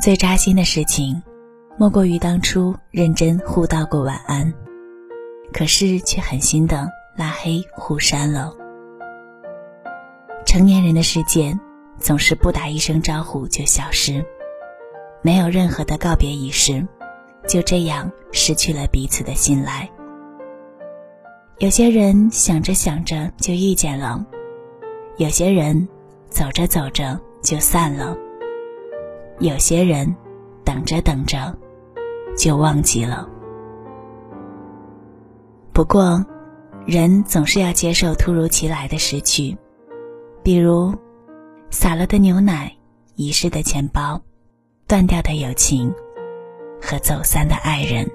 最扎心的事情，莫过于当初认真互道过晚安，可是却狠心的拉黑互删了。成年人的世界，总是不打一声招呼就消失，没有任何的告别仪式，就这样失去了彼此的信赖。有些人想着想着就遇见了，有些人走着走着就散了。有些人，等着等着，就忘记了。不过，人总是要接受突如其来的失去，比如洒了的牛奶、遗失的钱包、断掉的友情和走散的爱人。